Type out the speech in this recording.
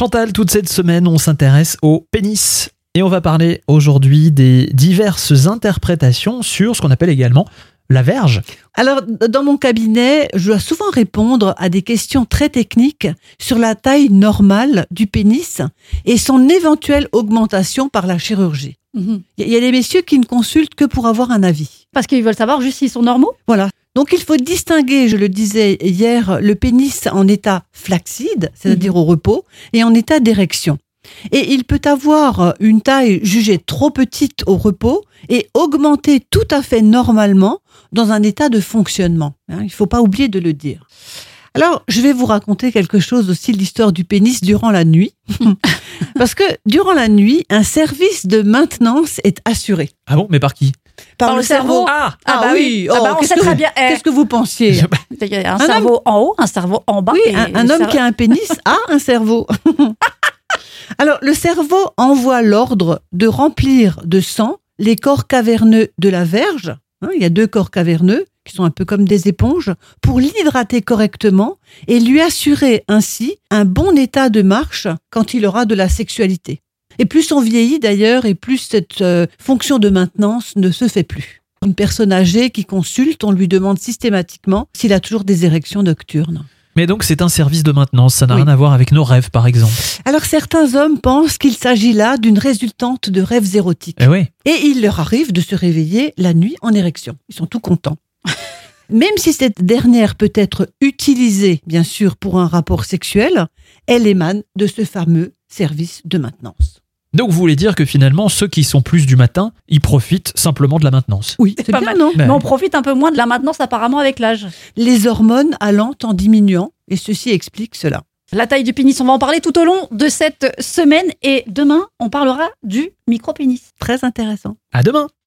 Chantal, toute cette semaine, on s'intéresse au pénis. Et on va parler aujourd'hui des diverses interprétations sur ce qu'on appelle également la verge. Alors, dans mon cabinet, je dois souvent répondre à des questions très techniques sur la taille normale du pénis et son éventuelle augmentation par la chirurgie. Mhm. Il y a des messieurs qui ne consultent que pour avoir un avis. Parce qu'ils veulent savoir juste s'ils sont normaux? Voilà. Donc il faut distinguer, je le disais hier, le pénis en état flaccide, c'est-à-dire au repos, et en état d'érection. Et il peut avoir une taille jugée trop petite au repos et augmenter tout à fait normalement dans un état de fonctionnement. hein. il ne faut pas oublier de le dire. Alors, je vais vous raconter quelque chose aussi de l'histoire du pénis durant la nuit. Parce que durant la nuit, un service de maintenance est assuré. Ah bon, mais par qui? Par le cerveau. Ah Ah, bah oui. Ah bah, on qu'est-ce sait que très vous- bien. Eh, Qu'est-ce que vous pensiez? Il y a un, Un cerveau en haut, un cerveau en bas. Oui, et un, homme cerveau- qui a un pénis a un cerveau. Alors, le cerveau envoie l'ordre de remplir de sang les corps caverneux de la verge. Hein, il y a deux corps caverneux qui sont un peu comme des éponges pour l'hydrater correctement et lui assurer ainsi un bon état de marche quand il aura de la sexualité. Et plus on vieillit d'ailleurs, et plus cette euh, fonction de maintenance ne se fait plus. Une personne âgée qui consulte, on lui demande systématiquement s'il a toujours des érections nocturnes. Mais donc c'est un service de maintenance, ça n'a Oui. rien à voir avec nos rêves par exemple. Alors certains hommes pensent qu'il s'agit là d'une résultante de rêves érotiques. Eh oui. Et il leur arrive de se réveiller la nuit en érection. Ils sont tout contents. Même si cette dernière peut être utilisée, bien sûr, pour un rapport sexuel, elle émane de ce fameux service de maintenance. Donc vous voulez dire que finalement ceux qui sont plus du matin, ils profitent simplement de la maintenance. Oui, c'est pas bien, mal. non Mais on profite un peu moins de la maintenance apparemment avec l'âge. Les hormones allant en diminuant, et ceci explique cela. La taille du pénis, on va en parler tout au long de cette semaine. Et demain, on parlera du micro-pénis. Très intéressant. à demain